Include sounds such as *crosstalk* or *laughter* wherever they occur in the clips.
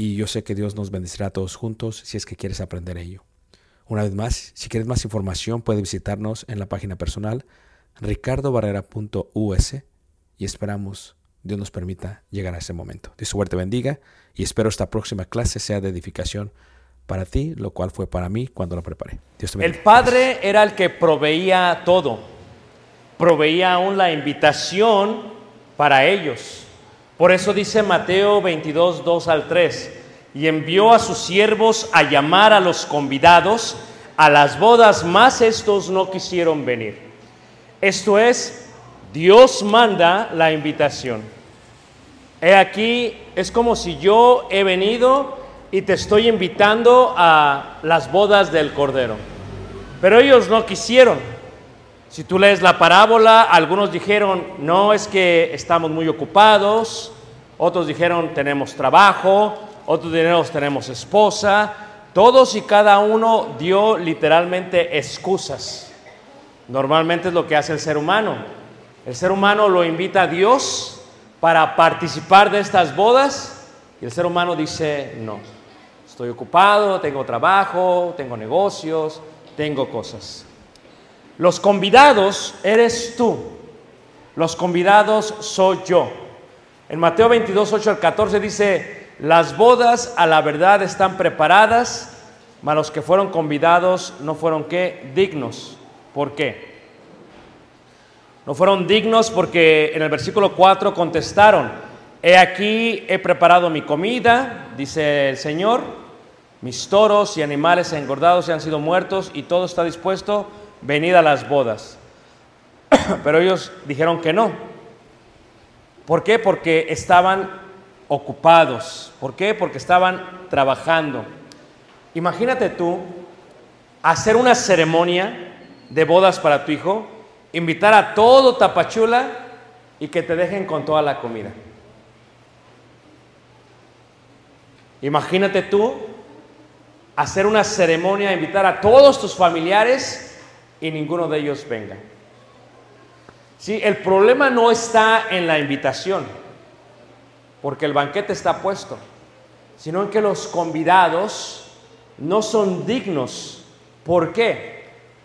y yo sé que Dios nos bendecirá a todos juntos si es que quieres aprender ello. Una vez más, si quieres más información, puedes visitarnos en la página personal ricardobarrera.us y esperamos Dios nos permita llegar a ese momento. Dios suerte bendiga y espero esta próxima clase sea de edificación para ti, lo cual fue para mí cuando la preparé. Dios te El bendiga. Padre era el que proveía todo, proveía aún la invitación para ellos. Por eso dice Mateo 22, 2 al 3, y envió a sus siervos a llamar a los convidados a las bodas, mas estos no quisieron venir. Esto es, Dios manda la invitación. He aquí, es como si yo he venido y te estoy invitando a las bodas del Cordero. Pero ellos no quisieron. Si tú lees la parábola, algunos dijeron, no, es que estamos muy ocupados. Otros dijeron, tenemos trabajo. Otros dijeron, tenemos esposa. Todos y cada uno dio literalmente excusas. Normalmente es lo que hace el ser humano. El ser humano lo invita a Dios para participar de estas bodas y el ser humano dice, no, estoy ocupado, tengo trabajo, tengo negocios, tengo cosas. Los convidados eres tú, los convidados soy yo. En Mateo 22, 8 al 14 dice, las bodas a la verdad están preparadas, mas los que fueron convidados no fueron qué? Dignos. ¿Por qué? No fueron dignos porque en el versículo 4 contestaron, he aquí, he preparado mi comida, dice el Señor, mis toros y animales engordados se han sido muertos y todo está dispuesto, venid a las bodas. *clears throat* Pero ellos dijeron que no. ¿Por qué? Porque estaban ocupados. ¿Por qué? Porque estaban trabajando. Imagínate tú hacer una ceremonia de bodas para tu hijo, invitar a todo Tapachula y que te dejen con toda la comida. Imagínate tú hacer una ceremonia, invitar a todos tus familiares y ninguno de ellos venga. Sí, el problema no está en la invitación, porque el banquete está puesto, sino en que los convidados no son dignos. ¿Por qué?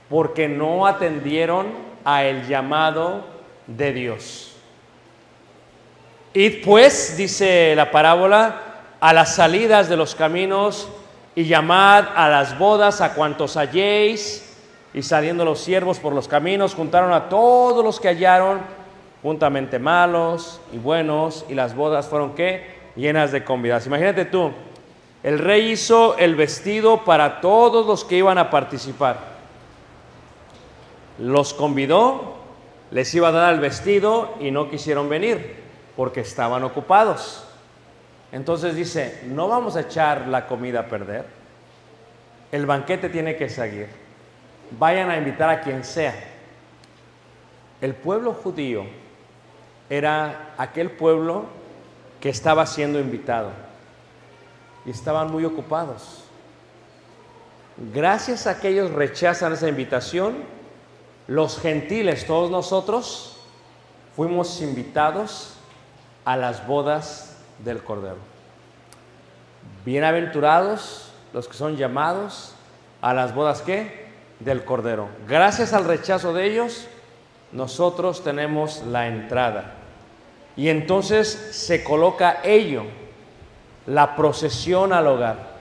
Porque no atendieron a el llamado de Dios. Y pues, dice la parábola, a las salidas de los caminos y llamad a las bodas a cuantos halléis. Y saliendo los siervos por los caminos, juntaron a todos los que hallaron, juntamente malos y buenos, y las bodas fueron qué? Llenas de convidados. Imagínate tú, el rey hizo el vestido para todos los que iban a participar. Los convidó, les iba a dar el vestido y no quisieron venir porque estaban ocupados. Entonces dice, no vamos a echar la comida a perder. El banquete tiene que seguir vayan a invitar a quien sea. El pueblo judío era aquel pueblo que estaba siendo invitado y estaban muy ocupados. Gracias a que ellos rechazan esa invitación, los gentiles, todos nosotros, fuimos invitados a las bodas del Cordero. Bienaventurados los que son llamados a las bodas que del Cordero. Gracias al rechazo de ellos, nosotros tenemos la entrada. Y entonces se coloca ello, la procesión al hogar.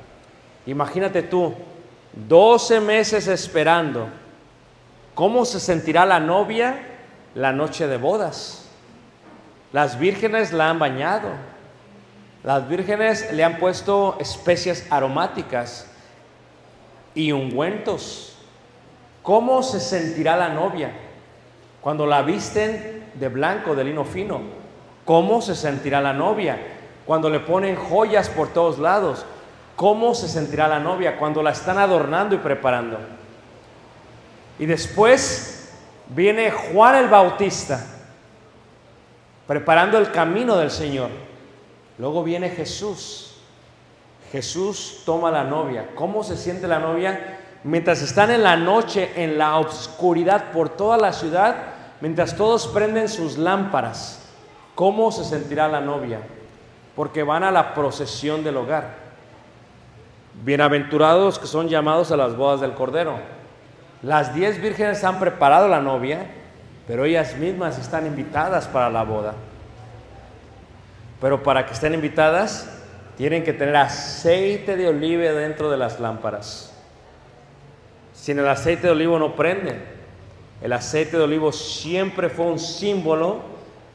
Imagínate tú, 12 meses esperando. ¿Cómo se sentirá la novia la noche de bodas? Las vírgenes la han bañado. Las vírgenes le han puesto especias aromáticas y ungüentos. ¿Cómo se sentirá la novia cuando la visten de blanco, de lino fino? ¿Cómo se sentirá la novia cuando le ponen joyas por todos lados? ¿Cómo se sentirá la novia cuando la están adornando y preparando? Y después viene Juan el Bautista preparando el camino del Señor. Luego viene Jesús. Jesús toma la novia. ¿Cómo se siente la novia? Mientras están en la noche, en la oscuridad por toda la ciudad, mientras todos prenden sus lámparas, ¿cómo se sentirá la novia? Porque van a la procesión del hogar. Bienaventurados que son llamados a las bodas del Cordero. Las diez vírgenes han preparado la novia, pero ellas mismas están invitadas para la boda. Pero para que estén invitadas, tienen que tener aceite de oliva dentro de las lámparas. Sin el aceite de olivo no prende. El aceite de olivo siempre fue un símbolo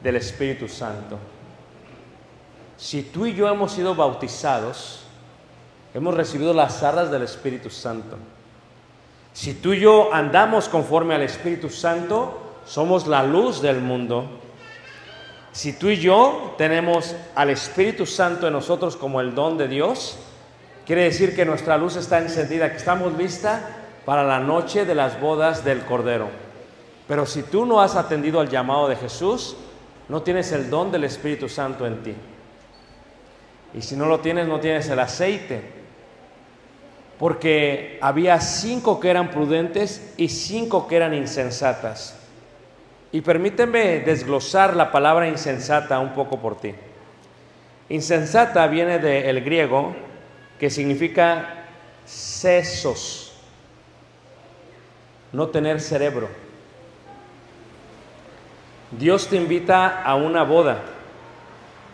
del Espíritu Santo. Si tú y yo hemos sido bautizados, hemos recibido las arras del Espíritu Santo. Si tú y yo andamos conforme al Espíritu Santo, somos la luz del mundo. Si tú y yo tenemos al Espíritu Santo en nosotros como el don de Dios, quiere decir que nuestra luz está encendida, que estamos listas para la noche de las bodas del Cordero. Pero si tú no has atendido al llamado de Jesús, no tienes el don del Espíritu Santo en ti. Y si no lo tienes, no tienes el aceite. Porque había cinco que eran prudentes y cinco que eran insensatas. Y permíteme desglosar la palabra insensata un poco por ti. Insensata viene del griego que significa sesos no tener cerebro. Dios te invita a una boda.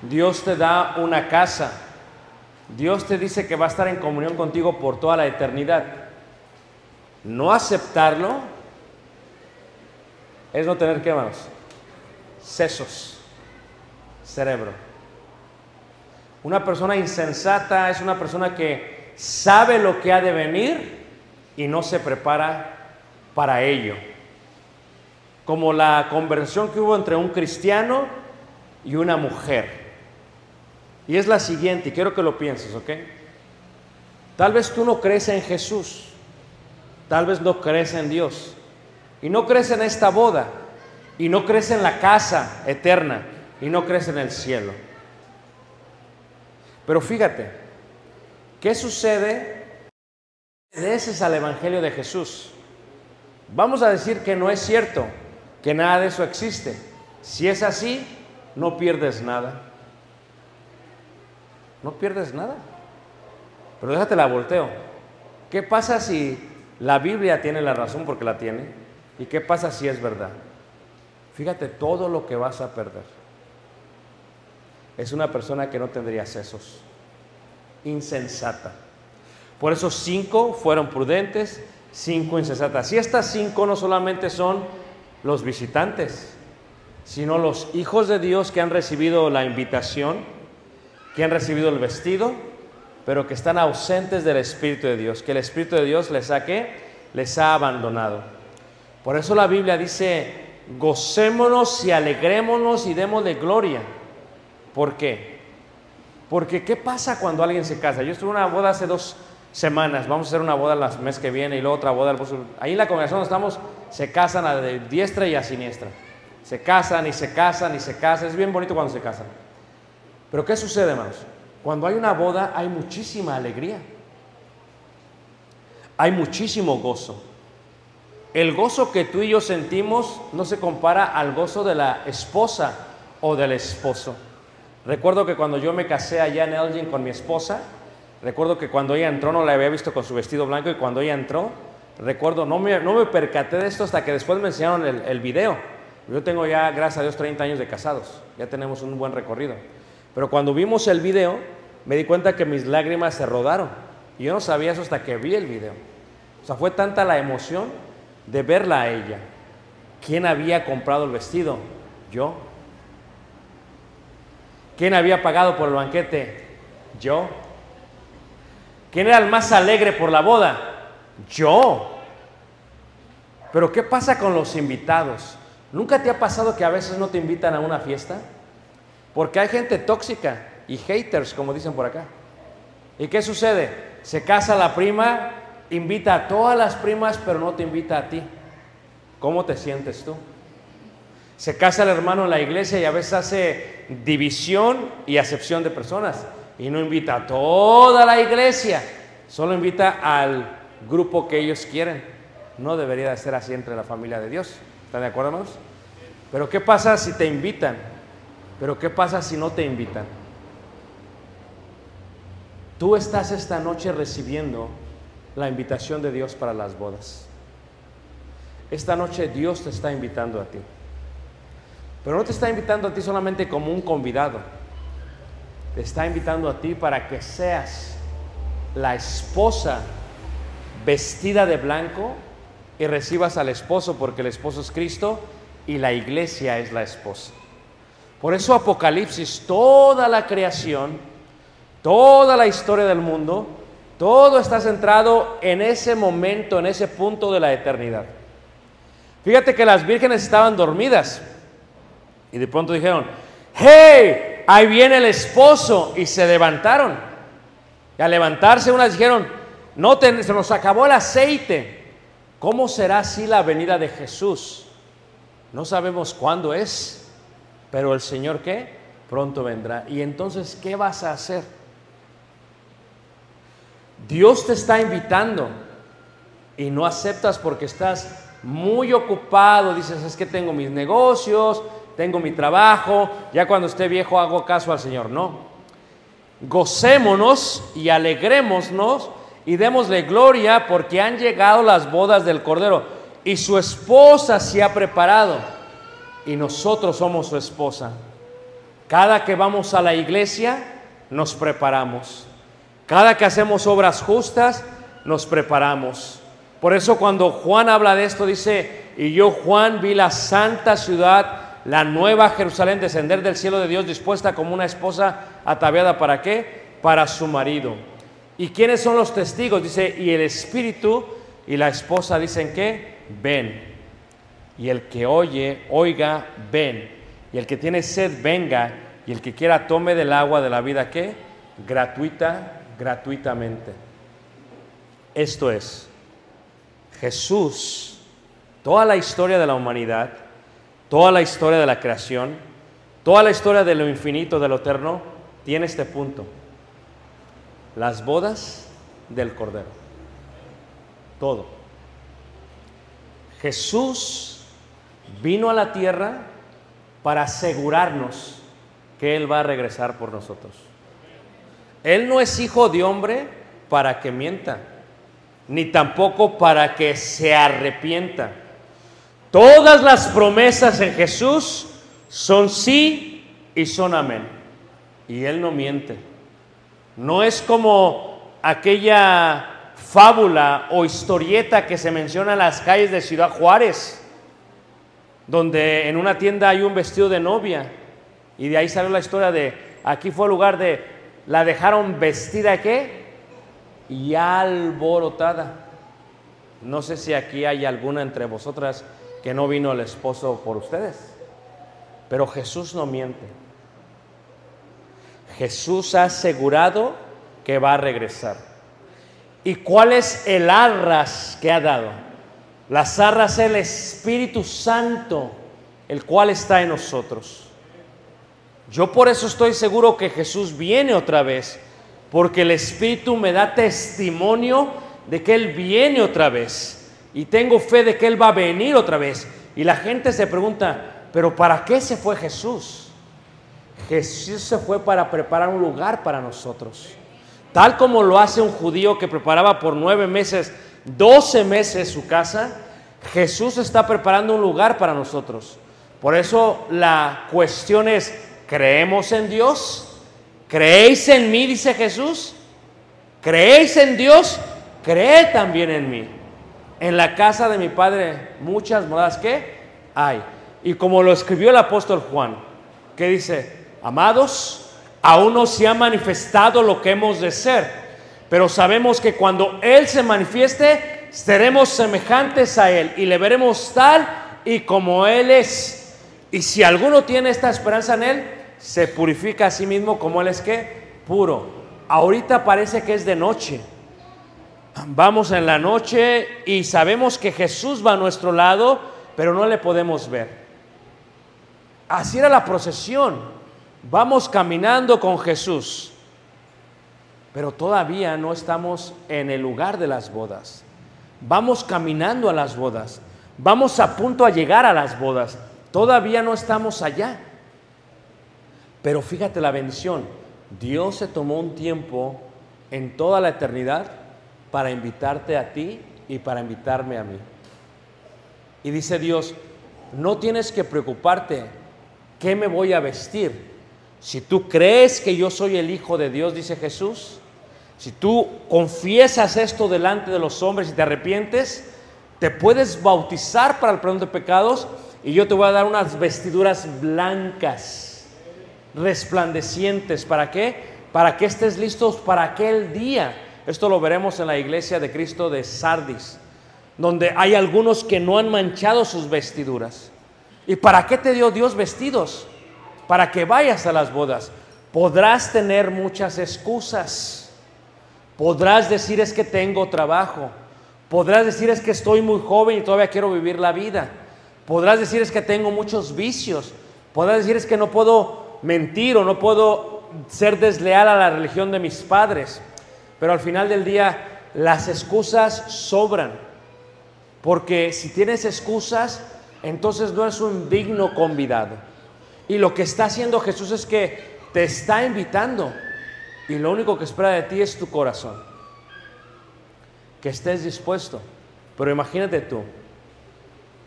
Dios te da una casa. Dios te dice que va a estar en comunión contigo por toda la eternidad. No aceptarlo es no tener qué? Sesos, cerebro. Una persona insensata es una persona que sabe lo que ha de venir y no se prepara para ello. Como la conversación que hubo entre un cristiano y una mujer. Y es la siguiente, y quiero que lo pienses, ¿ok? Tal vez tú no crees en Jesús, tal vez no crees en Dios, y no crees en esta boda, y no crees en la casa eterna, y no crees en el cielo. Pero fíjate, ¿qué sucede? Obedeces al Evangelio de Jesús. Vamos a decir que no es cierto, que nada de eso existe. Si es así, no pierdes nada. No pierdes nada. Pero déjate la volteo. ¿Qué pasa si la Biblia tiene la razón porque la tiene? ¿Y qué pasa si es verdad? Fíjate todo lo que vas a perder. Es una persona que no tendría sesos. Insensata. Por eso cinco fueron prudentes, cinco insensatas. Y estas cinco no solamente son los visitantes, sino los hijos de Dios que han recibido la invitación, que han recibido el vestido, pero que están ausentes del Espíritu de Dios, que el Espíritu de Dios les ha, les ha abandonado. Por eso la Biblia dice, gocémonos y alegrémonos y démosle gloria. ¿Por qué? Porque ¿qué pasa cuando alguien se casa? Yo estuve en una boda hace dos semanas, vamos a hacer una boda el mes que viene y luego otra boda. Ahí en la congregación donde estamos, se casan a diestra y a siniestra. Se casan y se casan y se casan. Es bien bonito cuando se casan. Pero ¿qué sucede, hermanos? Cuando hay una boda hay muchísima alegría. Hay muchísimo gozo. El gozo que tú y yo sentimos no se compara al gozo de la esposa o del esposo. Recuerdo que cuando yo me casé allá en Elgin con mi esposa, recuerdo que cuando ella entró no la había visto con su vestido blanco y cuando ella entró, recuerdo, no me, no me percaté de esto hasta que después me enseñaron el, el video. Yo tengo ya, gracias a Dios, 30 años de casados, ya tenemos un buen recorrido. Pero cuando vimos el video, me di cuenta que mis lágrimas se rodaron. Y yo no sabía eso hasta que vi el video. O sea, fue tanta la emoción de verla a ella. ¿Quién había comprado el vestido? Yo. ¿Quién había pagado por el banquete? Yo. ¿Quién era el más alegre por la boda? Yo. Pero ¿qué pasa con los invitados? ¿Nunca te ha pasado que a veces no te invitan a una fiesta? Porque hay gente tóxica y haters, como dicen por acá. ¿Y qué sucede? Se casa la prima, invita a todas las primas, pero no te invita a ti. ¿Cómo te sientes tú? Se casa el hermano en la iglesia y a veces hace división y acepción de personas. Y no invita a toda la iglesia, solo invita al grupo que ellos quieren. No debería de ser así entre la familia de Dios. ¿Están de acuerdo, hermanos? Pero ¿qué pasa si te invitan? Pero ¿qué pasa si no te invitan? Tú estás esta noche recibiendo la invitación de Dios para las bodas. Esta noche Dios te está invitando a ti. Pero no te está invitando a ti solamente como un convidado. Te está invitando a ti para que seas la esposa vestida de blanco y recibas al esposo porque el esposo es Cristo y la iglesia es la esposa. Por eso Apocalipsis, toda la creación, toda la historia del mundo, todo está centrado en ese momento, en ese punto de la eternidad. Fíjate que las vírgenes estaban dormidas y de pronto dijeron, hey, ahí viene el esposo y se levantaron. Y al levantarse unas dijeron, no, se nos acabó el aceite. ¿Cómo será así la venida de Jesús? No sabemos cuándo es, pero el Señor qué? Pronto vendrá. Y entonces, ¿qué vas a hacer? Dios te está invitando y no aceptas porque estás muy ocupado, dices, es que tengo mis negocios, tengo mi trabajo, ya cuando esté viejo hago caso al Señor. No. Gocémonos y alegrémonos y démosle gloria porque han llegado las bodas del Cordero y su esposa se ha preparado y nosotros somos su esposa. Cada que vamos a la iglesia nos preparamos. Cada que hacemos obras justas, nos preparamos. Por eso cuando Juan habla de esto, dice, y yo Juan vi la santa ciudad, la nueva Jerusalén, descender del cielo de Dios, dispuesta como una esposa ataviada para qué? Para su marido. ¿Y quiénes son los testigos? Dice, y el espíritu y la esposa dicen que, ven. Y el que oye, oiga, ven. Y el que tiene sed, venga. Y el que quiera, tome del agua de la vida, ¿qué? Gratuita, gratuitamente. Esto es, Jesús, toda la historia de la humanidad, toda la historia de la creación, toda la historia de lo infinito, de lo eterno, tiene este punto. Las bodas del Cordero. Todo. Jesús vino a la tierra para asegurarnos que Él va a regresar por nosotros. Él no es hijo de hombre para que mienta, ni tampoco para que se arrepienta. Todas las promesas en Jesús son sí y son amén. Y Él no miente. No es como aquella fábula o historieta que se menciona en las calles de Ciudad Juárez, donde en una tienda hay un vestido de novia y de ahí salió la historia de, aquí fue el lugar de, la dejaron vestida qué? Y alborotada. No sé si aquí hay alguna entre vosotras que no vino el esposo por ustedes, pero Jesús no miente. Jesús ha asegurado que va a regresar. ¿Y cuál es el arras que ha dado? Las arras es el Espíritu Santo, el cual está en nosotros. Yo por eso estoy seguro que Jesús viene otra vez, porque el Espíritu me da testimonio de que Él viene otra vez. Y tengo fe de que Él va a venir otra vez. Y la gente se pregunta, pero ¿para qué se fue Jesús? Jesús se fue para preparar un lugar para nosotros. Tal como lo hace un judío que preparaba por nueve meses, doce meses su casa, Jesús está preparando un lugar para nosotros. Por eso la cuestión es, ¿creemos en Dios? ¿Creéis en mí? Dice Jesús. ¿Creéis en Dios? Cree también en mí. En la casa de mi Padre muchas moradas que hay. Y como lo escribió el apóstol Juan, que dice, amados, aún no se ha manifestado lo que hemos de ser, pero sabemos que cuando Él se manifieste, seremos semejantes a Él y le veremos tal y como Él es. Y si alguno tiene esta esperanza en Él, se purifica a sí mismo como Él es que puro. Ahorita parece que es de noche. Vamos en la noche y sabemos que Jesús va a nuestro lado, pero no le podemos ver. Así era la procesión. Vamos caminando con Jesús, pero todavía no estamos en el lugar de las bodas. Vamos caminando a las bodas. Vamos a punto a llegar a las bodas. Todavía no estamos allá. Pero fíjate la bendición. Dios se tomó un tiempo en toda la eternidad para invitarte a ti y para invitarme a mí. Y dice Dios, no tienes que preocuparte qué me voy a vestir. Si tú crees que yo soy el Hijo de Dios, dice Jesús, si tú confiesas esto delante de los hombres y te arrepientes, te puedes bautizar para el perdón de pecados y yo te voy a dar unas vestiduras blancas, resplandecientes. ¿Para qué? Para que estés listos para aquel día. Esto lo veremos en la iglesia de Cristo de Sardis, donde hay algunos que no han manchado sus vestiduras. ¿Y para qué te dio Dios vestidos? Para que vayas a las bodas. Podrás tener muchas excusas. Podrás decir es que tengo trabajo. Podrás decir es que estoy muy joven y todavía quiero vivir la vida. Podrás decir es que tengo muchos vicios. Podrás decir es que no puedo mentir o no puedo ser desleal a la religión de mis padres. Pero al final del día las excusas sobran. Porque si tienes excusas, entonces no es un digno convidado. Y lo que está haciendo Jesús es que te está invitando. Y lo único que espera de ti es tu corazón. Que estés dispuesto. Pero imagínate tú,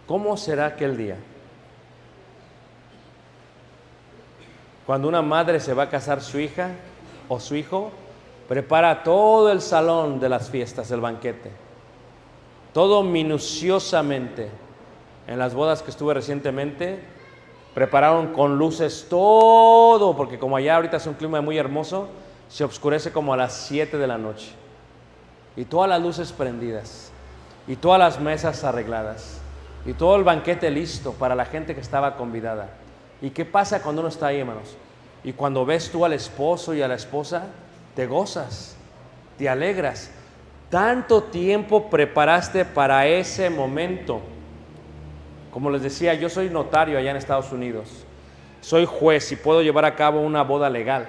¿cómo será aquel día? Cuando una madre se va a casar su hija o su hijo prepara todo el salón de las fiestas, del banquete. Todo minuciosamente. En las bodas que estuve recientemente, prepararon con luces todo, porque como allá ahorita es un clima muy hermoso, se oscurece como a las 7 de la noche. Y todas las luces prendidas, y todas las mesas arregladas, y todo el banquete listo para la gente que estaba convidada. ¿Y qué pasa cuando uno está ahí, hermanos? Y cuando ves tú al esposo y a la esposa, te gozas, te alegras. Tanto tiempo preparaste para ese momento. Como les decía, yo soy notario allá en Estados Unidos. Soy juez y puedo llevar a cabo una boda legal.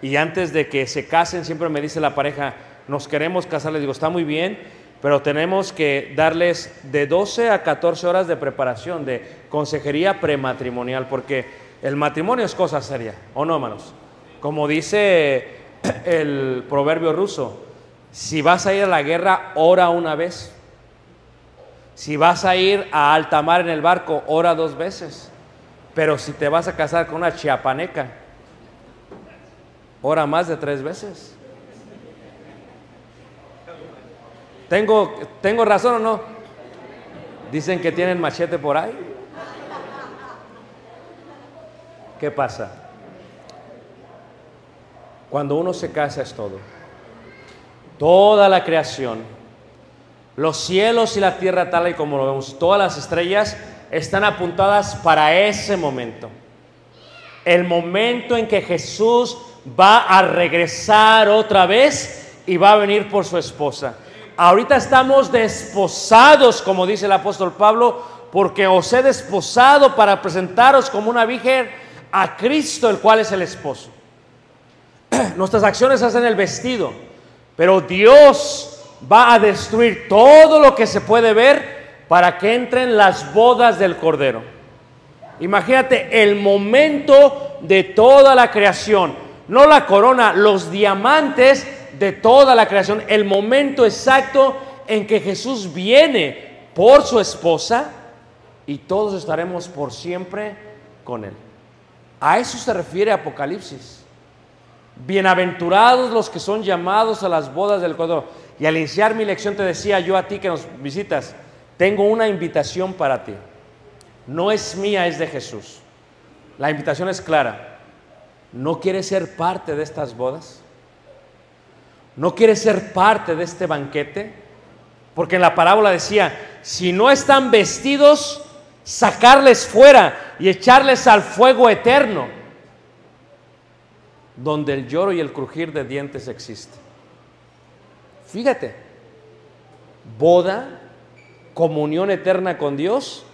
Y antes de que se casen, siempre me dice la pareja, nos queremos casar. Les digo, está muy bien, pero tenemos que darles de 12 a 14 horas de preparación, de consejería prematrimonial, porque el matrimonio es cosa seria, ¿o no, hermanos? Como dice *coughs* el proverbio ruso, si vas a ir a la guerra, ora una vez. Si vas a ir a alta mar en el barco, ora dos veces. Pero si te vas a casar con una chiapaneca, ora más de tres veces. ¿Tengo, ¿Tengo razón o no? Dicen que tienen machete por ahí. ¿Qué pasa? Cuando uno se casa es todo. Toda la creación, los cielos y la tierra tal y como lo vemos, todas las estrellas están apuntadas para ese momento. El momento en que Jesús va a regresar otra vez y va a venir por su esposa. Ahorita estamos desposados, como dice el apóstol Pablo, porque os he desposado para presentaros como una virgen a Cristo, el cual es el esposo. *clears throat* Nuestras acciones hacen el vestido, pero Dios va a destruir todo lo que se puede ver para que entren las bodas del Cordero. Imagínate el momento de toda la creación, no la corona, los diamantes de toda la creación, el momento exacto en que Jesús viene por su esposa y todos estaremos por siempre con él. A eso se refiere Apocalipsis. Bienaventurados los que son llamados a las bodas del Cordero. Y al iniciar mi lección te decía yo a ti que nos visitas, tengo una invitación para ti. No es mía, es de Jesús. La invitación es clara. ¿No quieres ser parte de estas bodas? ¿No quieres ser parte de este banquete? Porque en la parábola decía, si no están vestidos, sacarles fuera y echarles al fuego eterno, donde el lloro y el crujir de dientes existe. Fíjate, boda, comunión eterna con Dios,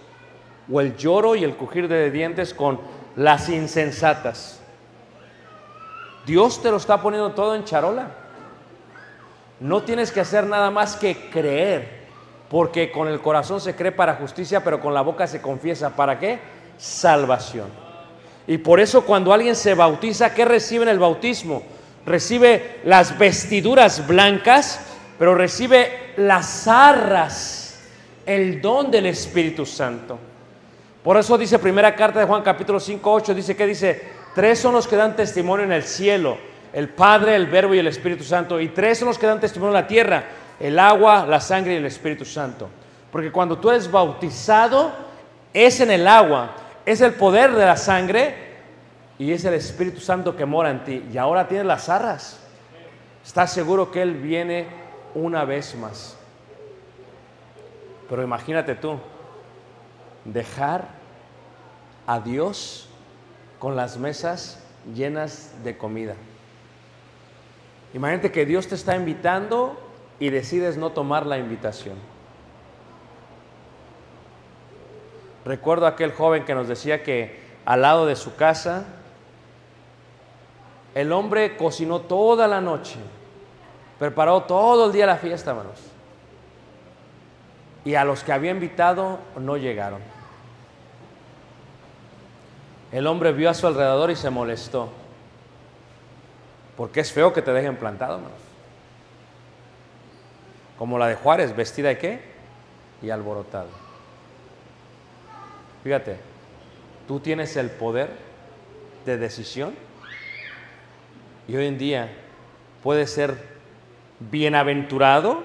o el lloro y el crujir de dientes con las insensatas. Dios te lo está poniendo todo en charola. No tienes que hacer nada más que creer, porque con el corazón se cree para justicia, pero con la boca se confiesa. ¿Para qué? Salvación. Y por eso cuando alguien se bautiza, ¿qué recibe en el bautismo? Recibe las vestiduras blancas, pero recibe las arras, el don del Espíritu Santo. Por eso dice primera carta de Juan capítulo 5, 8, dice que dice, tres son los que dan testimonio en el cielo, el Padre, el Verbo y el Espíritu Santo, y tres son los que dan testimonio en la tierra, el agua, la sangre y el Espíritu Santo. Porque cuando tú eres bautizado, es en el agua, es el poder de la sangre y es el Espíritu Santo que mora en ti. Y ahora tienes las arras. Estás seguro que Él viene una vez más. Pero imagínate tú, dejar a Dios con las mesas llenas de comida. Imagínate que Dios te está invitando y decides no tomar la invitación. Recuerdo aquel joven que nos decía que al lado de su casa, el hombre cocinó toda la noche, preparó todo el día la fiesta, hermanos. Y a los que había invitado no llegaron. El hombre vio a su alrededor y se molestó. Porque es feo que te dejen plantado, hermanos. Como la de Juárez, vestida de qué? Y alborotado. Fíjate, tú tienes el poder de decisión y hoy en día puede ser bienaventurado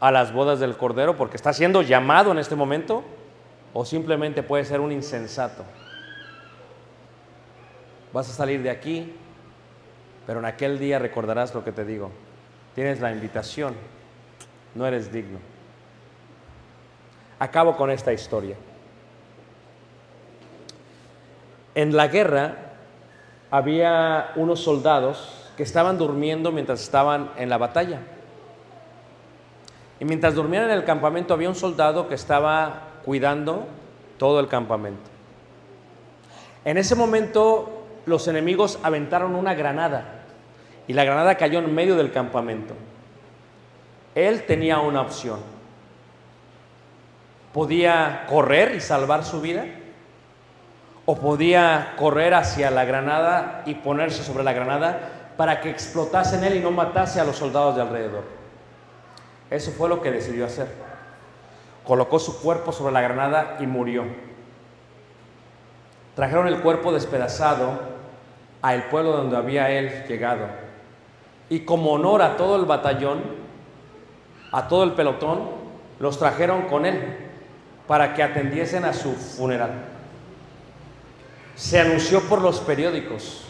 a las bodas del Cordero porque está siendo llamado en este momento o simplemente puede ser un insensato. Vas a salir de aquí, pero en aquel día recordarás lo que te digo. Tienes la invitación, no eres digno. Acabo con esta historia. En la guerra había unos soldados que estaban durmiendo mientras estaban en la batalla. Y mientras dormían en el campamento había un soldado que estaba cuidando todo el campamento. En ese momento los enemigos aventaron una granada y la granada cayó en medio del campamento. Él tenía una opción. Podía correr y salvar su vida o podía correr hacia la granada y ponerse sobre la granada para que explotase en él y no matase a los soldados de alrededor. Eso fue lo que decidió hacer. Colocó su cuerpo sobre la granada y murió. Trajeron el cuerpo despedazado al pueblo donde había él llegado. Y como honor a todo el batallón, a todo el pelotón, los trajeron con él para que atendiesen a su funeral. Se anunció por los periódicos,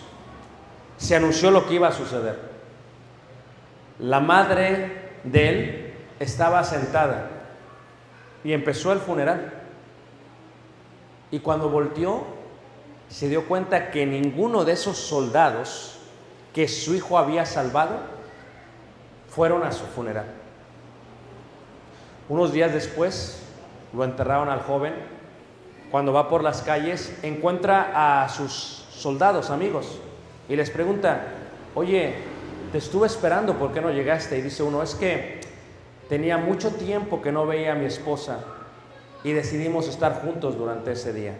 se anunció lo que iba a suceder. La madre de él estaba sentada y empezó el funeral. Y cuando volteó, se dio cuenta que ninguno de esos soldados que su hijo había salvado fueron a su funeral. Unos días después lo enterraron al joven. Cuando va por las calles, encuentra a sus soldados, amigos, y les pregunta, oye, te estuve esperando, ¿por qué no llegaste? Y dice uno, es que tenía mucho tiempo que no veía a mi esposa y decidimos estar juntos durante ese día.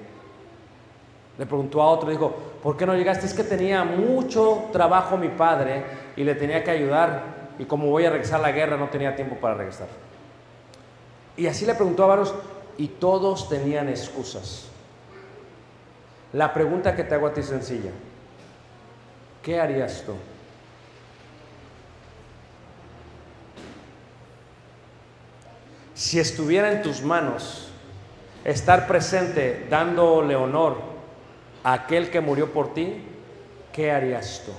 Le preguntó a otro, dijo, ¿por qué no llegaste? Es que tenía mucho trabajo mi padre y le tenía que ayudar y como voy a regresar a la guerra no tenía tiempo para regresar. Y así le preguntó a varios y todos tenían excusas. La pregunta que te hago a ti es sencilla. ¿Qué harías tú? Si estuviera en tus manos estar presente dándole honor a aquel que murió por ti, ¿qué harías tú?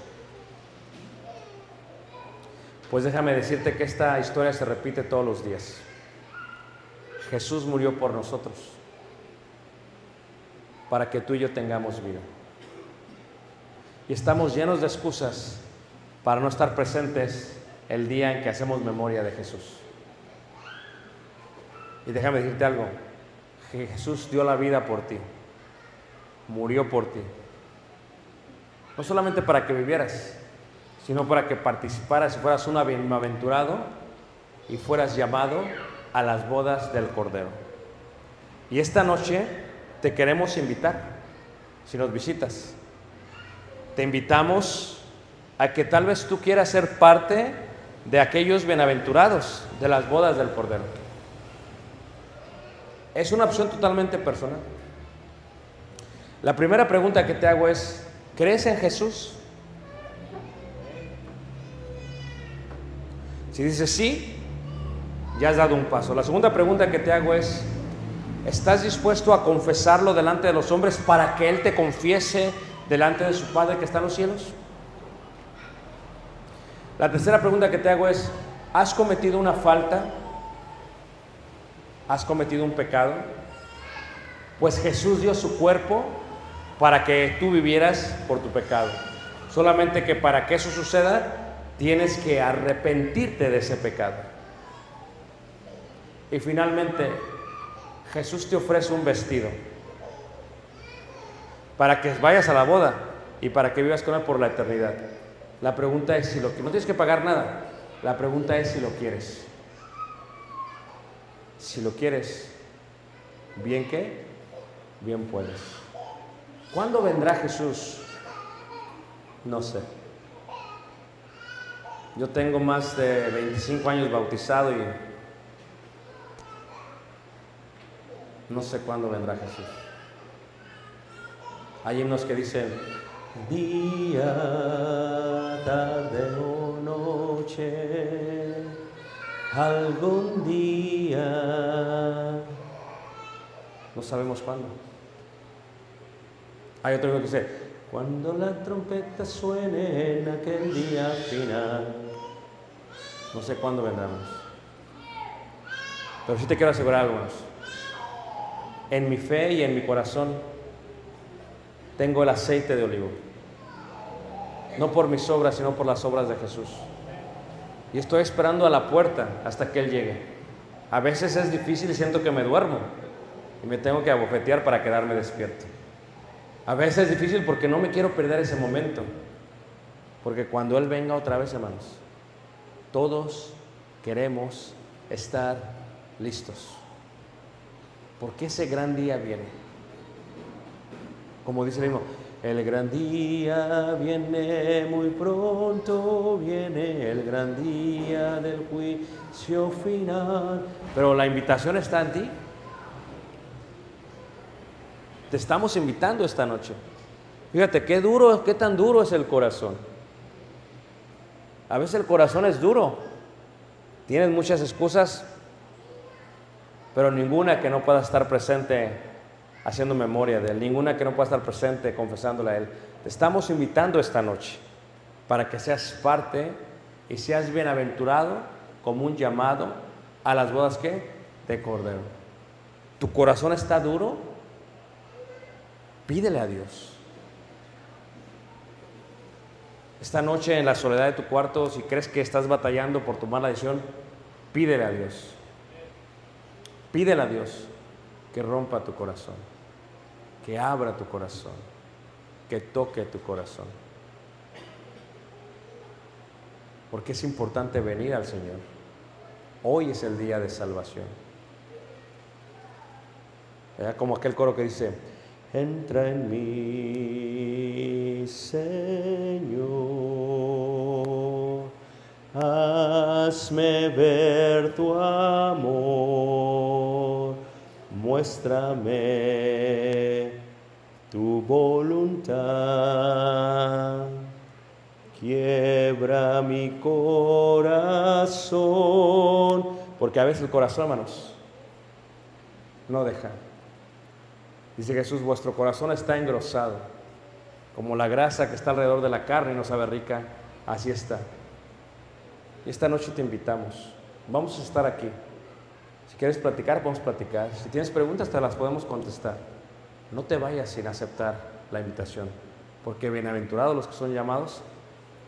Pues déjame decirte que esta historia se repite todos los días. Jesús murió por nosotros para que tú y yo tengamos vida. Y estamos llenos de excusas para no estar presentes el día en que hacemos memoria de Jesús. Y déjame decirte algo, Jesús dio la vida por ti, murió por ti. No solamente para que vivieras, sino para que participaras y fueras un bienaventurado y fueras llamado a las bodas del Cordero. Y esta noche te queremos invitar, si nos visitas. Te invitamos a que tal vez tú quieras ser parte de aquellos bienaventurados de las bodas del Cordero. Es una opción totalmente personal. La primera pregunta que te hago es, ¿crees en Jesús? Si dices sí, ya has dado un paso. La segunda pregunta que te hago es, ¿estás dispuesto a confesarlo delante de los hombres para que Él te confiese delante de su Padre que está en los cielos? La tercera pregunta que te hago es, ¿has cometido una falta? ¿Has cometido un pecado? Pues Jesús dio su cuerpo para que tú vivieras por tu pecado. Solamente que para que eso suceda, tienes que arrepentirte de ese pecado. Y finalmente, Jesús te ofrece un vestido para que vayas a la boda y para que vivas con Él por la eternidad. La pregunta es si lo no tienes que pagar nada. La pregunta es si lo quieres. Si lo quieres, bien que, bien puedes. ¿Cuándo vendrá Jesús? No sé. Yo tengo más de 25 años bautizado y no sé cuándo vendrá Jesús. Hay himnos que dicen, día, tarde o noche, algún día. No sabemos cuándo. Hay otro que dice, cuando la trompeta suene en aquel día final. No sé cuándo vendremos. Pero sí te quiero asegurar algo más. En mi fe y en mi corazón tengo el aceite de olivo. No por mis obras, sino por las obras de Jesús. Y estoy esperando a la puerta hasta que Él llegue. A veces es difícil y siento que me duermo y me tengo que abofetear para quedarme despierto. A veces es difícil porque no me quiero perder ese momento. Porque cuando Él venga otra vez, hermanos, todos queremos estar listos. Porque ese gran día viene. Como dice el mismo, el gran día viene muy pronto, viene el gran día del juicio final. Pero la invitación está en ti. Te estamos invitando esta noche. Fíjate qué duro, qué tan duro es el corazón. A veces el corazón es duro. Tienes muchas excusas, pero ninguna que no pueda estar presente haciendo memoria de Él, ninguna que no pueda estar presente confesándole a Él. Te estamos invitando esta noche para que seas parte y seas bienaventurado como un llamado a las bodas que de Cordero. ¿Tu corazón está duro? Pídele a Dios. Esta noche en la soledad de tu cuarto, si crees que estás batallando por tu mala decisión, pídele a Dios. Pídele a Dios que rompa tu corazón, que abra tu corazón, que toque tu corazón. Porque es importante venir al Señor. Hoy es el día de salvación. ¿Verdad? Como aquel coro que dice, entra en mí, Señor, hazme ver tu amor, muéstrame tu voluntad, quiebra mi corazón, porque a veces el corazón, hermanos, no deja. Dice Jesús, vuestro corazón está engrosado, como la grasa que está alrededor de la carne y no sabe rica, así está. Esta noche te invitamos, vamos a estar aquí. Quieres platicar, podemos platicar. Si tienes preguntas, te las podemos contestar. No te vayas sin aceptar la invitación, porque bienaventurados los que son llamados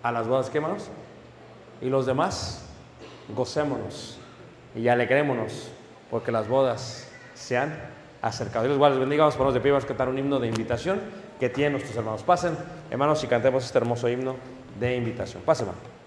a las bodas, ¿qué hermanos? Y los demás, gocémonos y alegrémonos, porque las bodas se han acercado. Dios les bendiga, vamos a de pie, vamos a cantar un himno de invitación que tienen nuestros hermanos. Pasen, hermanos, y cantemos este hermoso himno de invitación. Pasen, hermano.